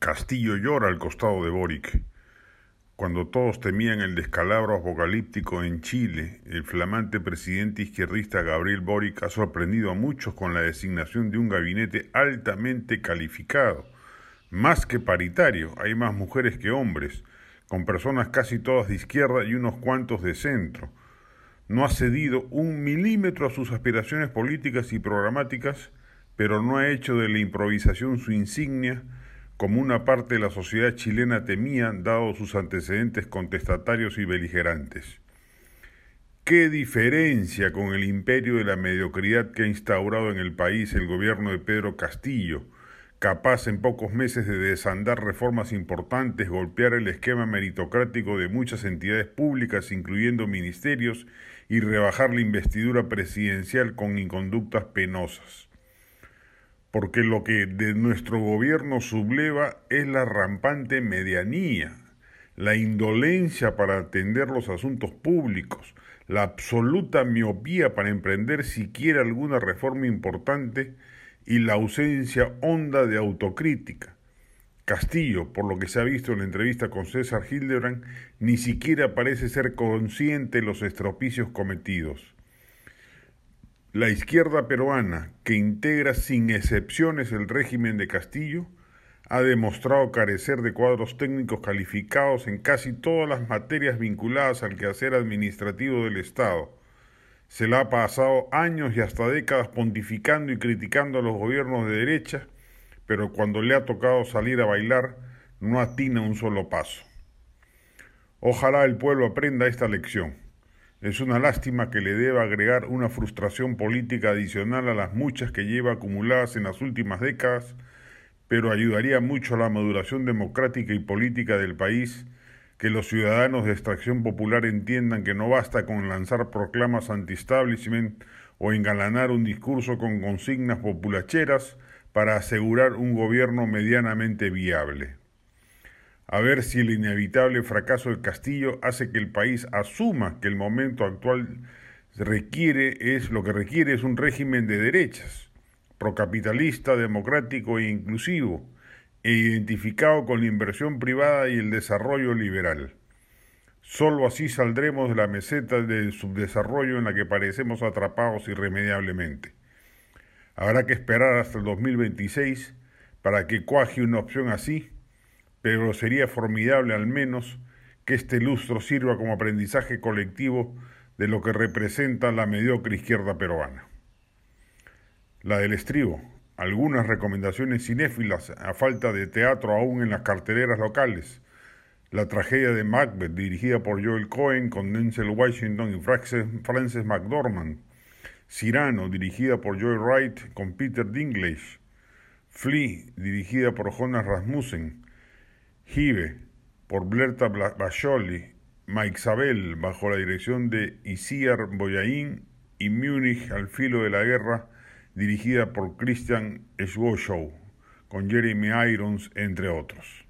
Castillo llora al costado de Boric. Cuando todos temían el descalabro apocalíptico en Chile, el flamante presidente izquierdista Gabriel Boric ha sorprendido a muchos con la designación de un gabinete altamente calificado, más que paritario, hay más mujeres que hombres, con personas casi todas de izquierda y unos cuantos de centro. No ha cedido un milímetro a sus aspiraciones políticas y programáticas, pero no ha hecho de la improvisación su insignia, como una parte de la sociedad chilena temía, dado sus antecedentes contestatarios y beligerantes. ¿Qué diferencia con el imperio de la mediocridad que ha instaurado en el país el gobierno de Pedro Castillo, capaz en pocos meses de desandar reformas importantes, golpear el esquema meritocrático de muchas entidades públicas, incluyendo ministerios, y rebajar la investidura presidencial con inconductas penosas? Porque lo que de nuestro gobierno subleva es la rampante medianía, la indolencia para atender los asuntos públicos, la absoluta miopía para emprender siquiera alguna reforma importante y la ausencia honda de autocrítica. Castillo, por lo que se ha visto en la entrevista con César Hildebrand, ni siquiera parece ser consciente de los estropicios cometidos. La izquierda peruana, que integra sin excepciones el régimen de Castillo, ha demostrado carecer de cuadros técnicos calificados en casi todas las materias vinculadas al quehacer administrativo del Estado. Se la ha pasado años y hasta décadas pontificando y criticando a los gobiernos de derecha, pero cuando le ha tocado salir a bailar, no atina un solo paso. Ojalá el pueblo aprenda esta lección. Es una lástima que le deba agregar una frustración política adicional a las muchas que lleva acumuladas en las últimas décadas, pero ayudaría mucho a la maduración democrática y política del país que los ciudadanos de extracción popular entiendan que no basta con lanzar proclamas anti-establishment o engalanar un discurso con consignas populacheras para asegurar un gobierno medianamente viable a ver si el inevitable fracaso del Castillo hace que el país asuma que el momento actual requiere es lo que requiere es un régimen de derechas, procapitalista, democrático e inclusivo, e identificado con la inversión privada y el desarrollo liberal. Solo así saldremos de la meseta del subdesarrollo en la que parecemos atrapados irremediablemente. Habrá que esperar hasta el 2026 para que cuaje una opción así pero sería formidable al menos que este lustro sirva como aprendizaje colectivo de lo que representa la mediocre izquierda peruana. La del estribo, algunas recomendaciones cinéfilas a falta de teatro aún en las carteleras locales, la tragedia de Macbeth dirigida por Joel Cohen con Denzel Washington y Frances McDormand, Cyrano dirigida por Joy Wright con Peter Dinklage, Flea dirigida por Jonas Rasmussen, Jive, por Blerta Bajoli, Maixabel, bajo la dirección de Isiar Boyain, y Múnich al filo de la guerra, dirigida por Christian Schwoschow, con Jeremy Irons, entre otros.